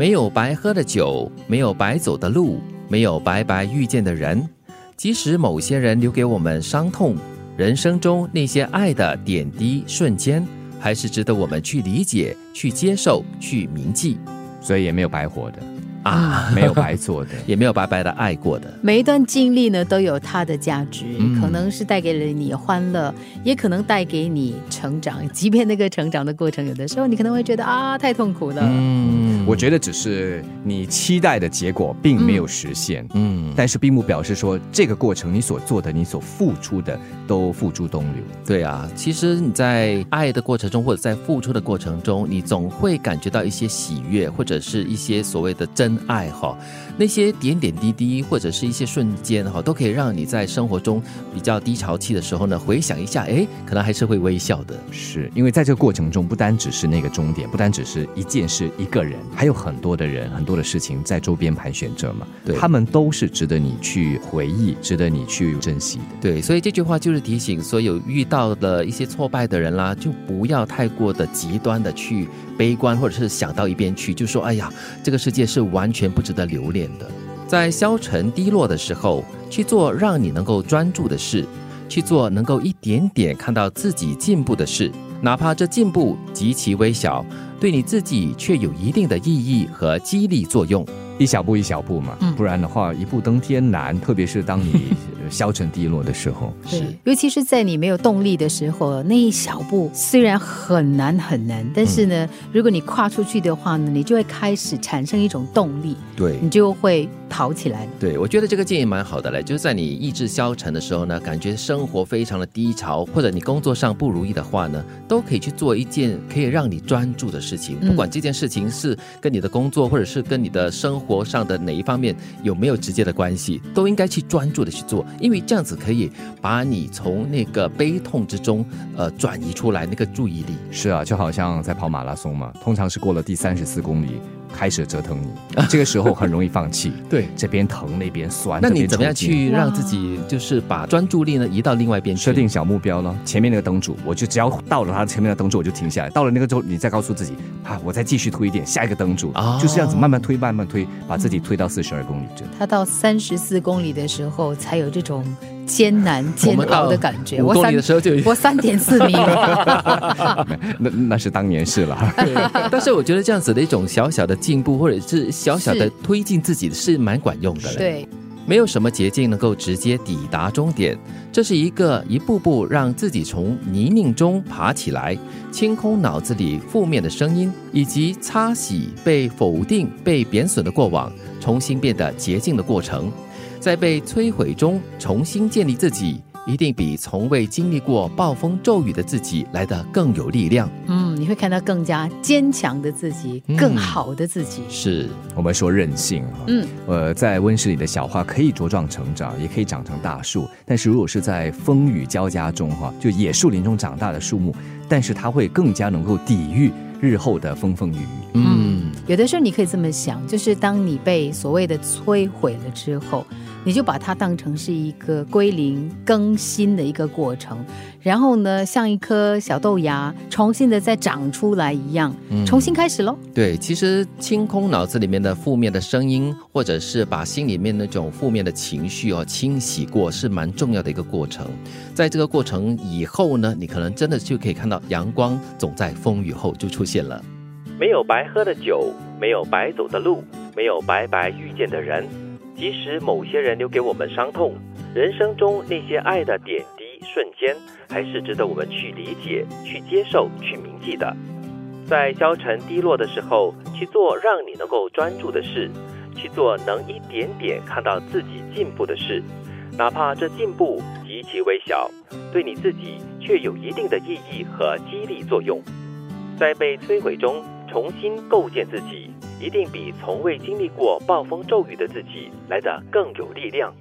没有白喝的酒，没有白走的路，没有白白遇见的人。即使某些人留给我们伤痛，人生中那些爱的点滴瞬间，还是值得我们去理解、去接受、去铭记。所以也没有白活的。啊，没有白做的，也没有白白的爱过的。每一段经历呢，都有它的价值，嗯可能是带给了你欢乐，也可能带给你成长。即便那个成长的过程，有的时候你可能会觉得啊，太痛苦了。嗯我觉得只是你期待的结果并没有实现，嗯，但是并不表示说这个过程你所做的、你所付出的都付诸东流。对啊，其实你在爱的过程中，或者在付出的过程中，你总会感觉到一些喜悦，或者是一些所谓的真爱哈。那些点点滴滴，或者是一些瞬间哈，都可以让你在生活中比较低潮期的时候呢，回想一下，哎，可能还是会微笑的。是因为在这个过程中，不单只是那个终点，不单只是一件事、一个人，还有很多的人、很多的事情在周边盘旋着嘛。对他们都是值得你去回忆、值得你去珍惜的。对，所以这句话就是提醒所有遇到的一些挫败的人啦，就不要太过的极端的去悲观，或者是想到一边去，就说哎呀，这个世界是完全不值得留恋的。在消沉低落的时候，去做让你能够专注的事，去做能够一点点看到自己进步的事，哪怕这进步极其微小，对你自己却有一定的意义和激励作用。一小步一小步嘛，嗯不然的话一步登天难。特别是当你呃 消沉低落的时候，对，尤其是在你没有动力的时候，那一小步虽然很难很难，但是呢，如果你跨出去的话呢，你就会开始产生一种动力，对。你就会跑起来了。对，我觉得这个建议蛮好的嘞，就是在你意志消沉的时候呢，感觉生活非常的低潮，或者你工作上不如意的话呢，都可以去做一件可以让你专注的事情，嗯不管这件事情是跟你的工作，或者是跟你的生活上的哪一方面有没有直接的关系，都应该去专注的去做，因为这样子可以把你从那个悲痛之中，呃，转移出来那个注意力。是啊，就好像在跑马拉松嘛，通常是过了第三十四公里开始折腾你，这个时候很容易放弃，对。这边疼那边酸。那你怎么样去让自己就是把专注力呢移到另外一边去？设定小目标了？前面那个灯柱，我就只要到了它前面的灯柱，我就停下来。到了那个之后，你再告诉自己啊，我再继续推一点，下一个灯柱，哦就是这样子慢慢推，慢慢推，把自己推到四十二公里这。他到三十四公里的时候，才有这种艰难煎熬的感觉。我三的时候就我三点四米，那那是当年事了。但是我觉得这样子的一种小小的进步，或者是小小的推进自己，是蛮管用的嘞。，对，没有什么捷径能够直接抵达终点，这是一个一步步让自己从泥泞中爬起来，清空脑子里负面的声音，以及擦洗被否定、被贬损的过往，重新变得洁净的过程，在被摧毁中重新建立自己。一定比从未经历过暴风骤雨的自己来得更有力量。嗯，你会看到更加坚强的自己，嗯更好的自己。是，我们说任性哈，嗯，呃，在温室里的小花可以茁壮成长，也可以长成大树。但是如果是在风雨交加中哈，就野树林中长大的树木，但是它会更加能够抵御日后的风风雨雨。嗯，有的时候你可以这么想，就是当你被所谓的摧毁了之后，你就把它当成是一个归零更新的一个过程，然后呢，像一颗小豆芽重新的再长出来一样，嗯重新开始喽。对，其实清空脑子里面的负面的声音，或者是把心里面那种负面的情绪哦清洗过，是蛮重要的一个过程。在这个过程以后呢，你可能真的就可以看到阳光总在风雨后就出现了。没有白喝的酒，没有白走的路，没有白白遇见的人。即使某些人留给我们伤痛，人生中那些爱的点滴瞬间，还是值得我们去理解、去接受、去铭记的。在消沉低落的时候，去做让你能够专注的事，去做能一点点看到自己进步的事，哪怕这进步极其微小，对你自己却有一定的意义和激励作用。在被摧毁中重新构建自己，一定比从未经历过暴风骤雨的自己来得更有力量。